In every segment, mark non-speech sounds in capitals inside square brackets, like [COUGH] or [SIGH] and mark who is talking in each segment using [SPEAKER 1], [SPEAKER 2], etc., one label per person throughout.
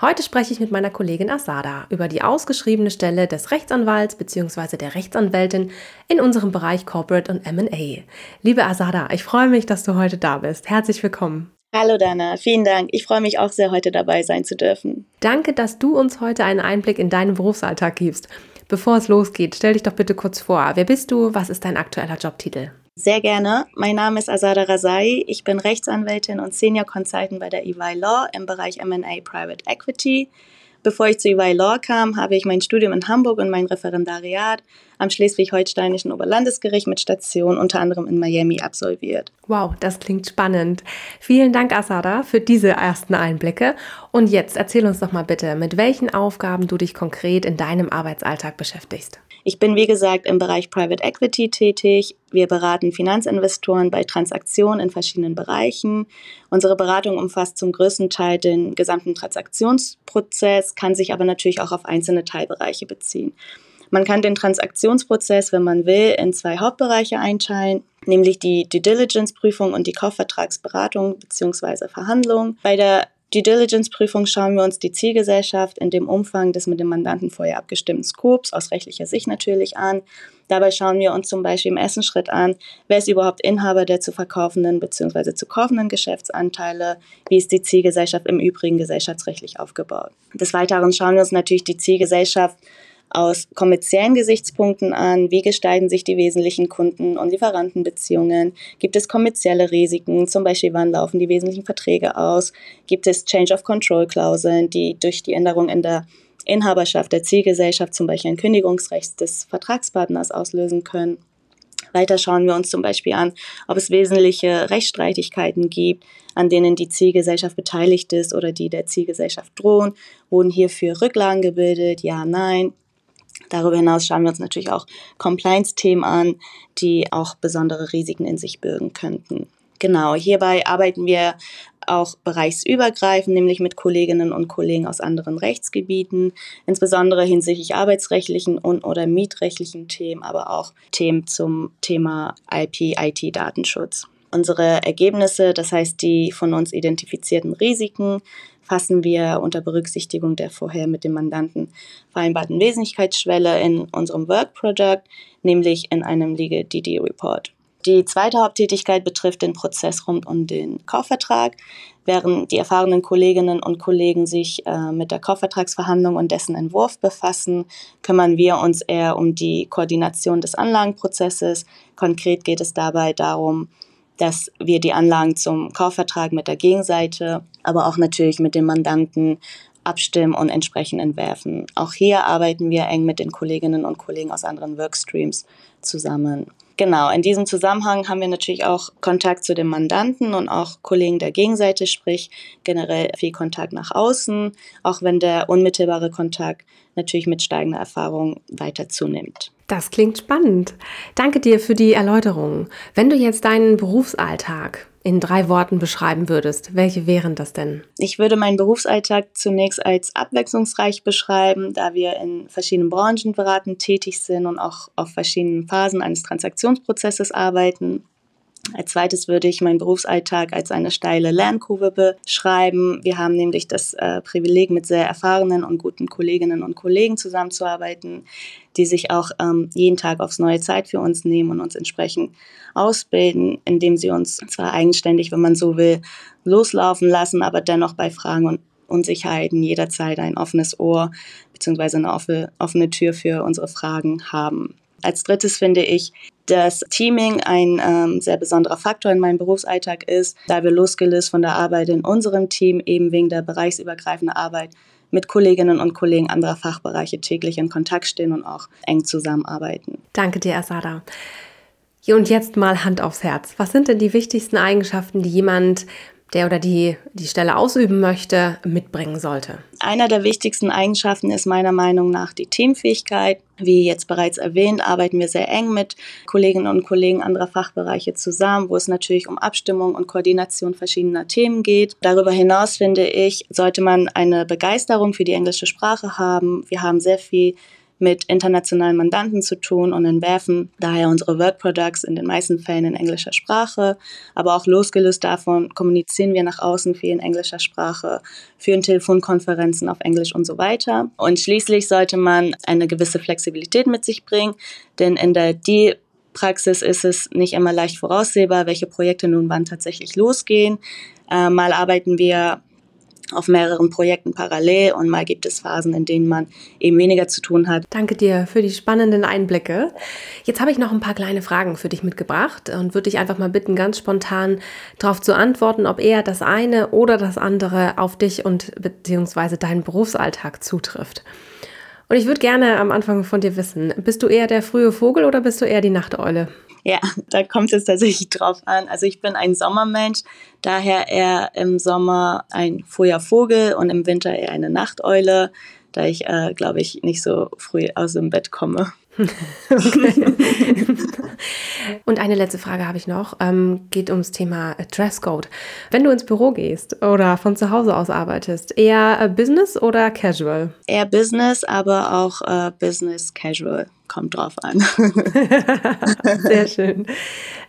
[SPEAKER 1] Heute spreche ich mit meiner Kollegin Asada über die ausgeschriebene Stelle des Rechtsanwalts bzw. der Rechtsanwältin in unserem Bereich Corporate und M&A. Liebe Asada, ich freue mich, dass du heute da bist. Herzlich willkommen.
[SPEAKER 2] Hallo Dana, vielen Dank. Ich freue mich auch sehr, heute dabei sein zu dürfen.
[SPEAKER 1] Danke, dass du uns heute einen Einblick in deinen Berufsalltag gibst. Bevor es losgeht, stell dich doch bitte kurz vor. Wer bist du? Was ist dein aktueller Jobtitel?
[SPEAKER 2] Sehr gerne. Mein Name ist Azada Razai. Ich bin Rechtsanwältin und Senior Consultant bei der EY Law im Bereich M&A Private Equity. Bevor ich zu EY Law kam, habe ich mein Studium in Hamburg und mein Referendariat am Schleswig-Holsteinischen Oberlandesgericht mit Station unter anderem in Miami absolviert.
[SPEAKER 1] Wow, das klingt spannend. Vielen Dank, Asada, für diese ersten Einblicke. Und jetzt erzähl uns doch mal bitte, mit welchen Aufgaben du dich konkret in deinem Arbeitsalltag beschäftigst.
[SPEAKER 2] Ich bin, wie gesagt, im Bereich Private Equity tätig. Wir beraten Finanzinvestoren bei Transaktionen in verschiedenen Bereichen. Unsere Beratung umfasst zum größten Teil den gesamten Transaktionsprozess, kann sich aber natürlich auch auf einzelne Teilbereiche beziehen. Man kann den Transaktionsprozess, wenn man will, in zwei Hauptbereiche einteilen, nämlich die Due Diligence Prüfung und die Kaufvertragsberatung bzw. Verhandlung. Bei der Due Diligence-Prüfung schauen wir uns die Zielgesellschaft in dem Umfang des mit dem Mandanten vorher abgestimmten Scopes aus rechtlicher Sicht natürlich an. Dabei schauen wir uns zum Beispiel im ersten Schritt an, wer ist überhaupt Inhaber der zu verkaufenden bzw. zu kaufenden Geschäftsanteile, wie ist die Zielgesellschaft im Übrigen gesellschaftsrechtlich aufgebaut. Des Weiteren schauen wir uns natürlich die Zielgesellschaft aus kommerziellen Gesichtspunkten an, wie gestalten sich die wesentlichen Kunden- und Lieferantenbeziehungen, gibt es kommerzielle Risiken, zum Beispiel wann laufen die wesentlichen Verträge aus, gibt es Change of Control Klauseln, die durch die Änderung in der Inhaberschaft der Zielgesellschaft zum Beispiel ein Kündigungsrecht des Vertragspartners auslösen können. Weiter schauen wir uns zum Beispiel an, ob es wesentliche Rechtsstreitigkeiten gibt, an denen die Zielgesellschaft beteiligt ist oder die der Zielgesellschaft drohen. Wurden hierfür Rücklagen gebildet? Ja, nein. Darüber hinaus schauen wir uns natürlich auch Compliance-Themen an, die auch besondere Risiken in sich birgen könnten. Genau, hierbei arbeiten wir auch bereichsübergreifend, nämlich mit Kolleginnen und Kollegen aus anderen Rechtsgebieten, insbesondere hinsichtlich arbeitsrechtlichen und oder mietrechtlichen Themen, aber auch Themen zum Thema IP-IT-Datenschutz. Unsere Ergebnisse, das heißt die von uns identifizierten Risiken, fassen wir unter Berücksichtigung der vorher mit dem Mandanten vereinbarten Wesentlichkeitsschwelle in unserem Work Project, nämlich in einem Legal DD Report. Die zweite Haupttätigkeit betrifft den Prozess rund um den Kaufvertrag. Während die erfahrenen Kolleginnen und Kollegen sich äh, mit der Kaufvertragsverhandlung und dessen Entwurf befassen, kümmern wir uns eher um die Koordination des Anlagenprozesses. Konkret geht es dabei darum, dass wir die Anlagen zum Kaufvertrag mit der Gegenseite, aber auch natürlich mit dem Mandanten abstimmen und entsprechend entwerfen. Auch hier arbeiten wir eng mit den Kolleginnen und Kollegen aus anderen Workstreams zusammen. Genau, in diesem Zusammenhang haben wir natürlich auch Kontakt zu dem Mandanten und auch Kollegen der Gegenseite, sprich generell viel Kontakt nach außen, auch wenn der unmittelbare Kontakt natürlich mit steigender Erfahrung weiter zunimmt.
[SPEAKER 1] Das klingt spannend. Danke dir für die Erläuterung. Wenn du jetzt deinen Berufsalltag in drei Worten beschreiben würdest, welche wären das denn?
[SPEAKER 2] Ich würde meinen Berufsalltag zunächst als abwechslungsreich beschreiben, da wir in verschiedenen Branchen beratend tätig sind und auch auf verschiedenen Phasen eines Transaktionsprozesses arbeiten. Als zweites würde ich meinen Berufsalltag als eine steile Lernkurve beschreiben. Wir haben nämlich das äh, Privileg, mit sehr erfahrenen und guten Kolleginnen und Kollegen zusammenzuarbeiten, die sich auch ähm, jeden Tag aufs neue Zeit für uns nehmen und uns entsprechend ausbilden, indem sie uns zwar eigenständig, wenn man so will, loslaufen lassen, aber dennoch bei Fragen und Unsicherheiten jederzeit ein offenes Ohr bzw. eine offene Tür für unsere Fragen haben. Als drittes finde ich, dass Teaming ein ähm, sehr besonderer Faktor in meinem Berufsalltag ist, da wir losgelöst von der Arbeit in unserem Team eben wegen der bereichsübergreifenden Arbeit mit Kolleginnen und Kollegen anderer Fachbereiche täglich in Kontakt stehen und auch eng zusammenarbeiten.
[SPEAKER 1] Danke dir, Asada. Und jetzt mal Hand aufs Herz. Was sind denn die wichtigsten Eigenschaften, die jemand der oder die die Stelle ausüben möchte, mitbringen sollte?
[SPEAKER 2] Einer der wichtigsten Eigenschaften ist meiner Meinung nach die Teamfähigkeit. Wie jetzt bereits erwähnt, arbeiten wir sehr eng mit Kolleginnen und Kollegen anderer Fachbereiche zusammen, wo es natürlich um Abstimmung und Koordination verschiedener Themen geht. Darüber hinaus finde ich, sollte man eine Begeisterung für die englische Sprache haben. Wir haben sehr viel mit internationalen Mandanten zu tun und entwerfen daher unsere Work Products in den meisten Fällen in englischer Sprache. Aber auch losgelöst davon kommunizieren wir nach außen viel in englischer Sprache, führen Telefonkonferenzen auf Englisch und so weiter. Und schließlich sollte man eine gewisse Flexibilität mit sich bringen, denn in der die Praxis ist es nicht immer leicht voraussehbar, welche Projekte nun wann tatsächlich losgehen. Äh, mal arbeiten wir auf mehreren Projekten parallel und mal gibt es Phasen, in denen man eben weniger zu tun hat.
[SPEAKER 1] Danke dir für die spannenden Einblicke. Jetzt habe ich noch ein paar kleine Fragen für dich mitgebracht und würde dich einfach mal bitten, ganz spontan darauf zu antworten, ob eher das eine oder das andere auf dich und beziehungsweise deinen Berufsalltag zutrifft. Und ich würde gerne am Anfang von dir wissen, bist du eher der frühe Vogel oder bist du eher die Nachteule?
[SPEAKER 2] Ja, da kommt es tatsächlich drauf an. Also ich bin ein Sommermensch, daher eher im Sommer ein früher Vogel und im Winter eher eine Nachteule, da ich, äh, glaube ich, nicht so früh aus dem Bett komme. [LAUGHS]
[SPEAKER 1] Und eine letzte Frage habe ich noch, ähm, geht ums Thema Dresscode. Wenn du ins Büro gehst oder von zu Hause aus arbeitest, eher äh, Business oder Casual?
[SPEAKER 2] Eher Business, aber auch äh, Business Casual kommt drauf an. [LAUGHS]
[SPEAKER 1] Sehr schön.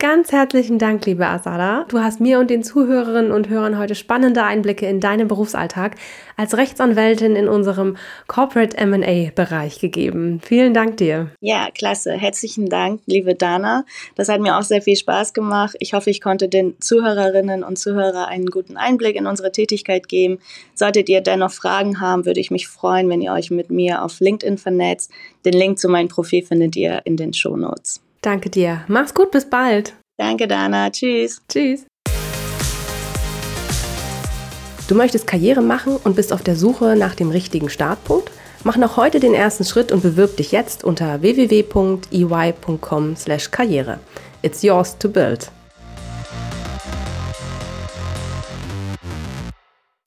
[SPEAKER 1] Ganz herzlichen Dank, liebe Asada. Du hast mir und den Zuhörerinnen und Hörern heute spannende Einblicke in deinen Berufsalltag als Rechtsanwältin in unserem Corporate MA-Bereich gegeben. Vielen Dank dir.
[SPEAKER 2] Ja, klasse. Herzlichen Dank, liebe Dana. Das hat mir auch sehr viel Spaß gemacht. Ich hoffe, ich konnte den Zuhörerinnen und Zuhörern einen guten Einblick in unsere Tätigkeit geben. Solltet ihr dennoch Fragen haben, würde ich mich freuen, wenn ihr euch mit mir auf LinkedIn vernetzt. Den Link zu meinem Profil findet ihr in den Show Notes.
[SPEAKER 1] Danke dir. Mach's gut, bis bald.
[SPEAKER 2] Danke, Dana. Tschüss.
[SPEAKER 1] Tschüss. Du möchtest Karriere machen und bist auf der Suche nach dem richtigen Startpunkt? Mach noch heute den ersten Schritt und bewirb dich jetzt unter www.ey.com/karriere. It's yours to build.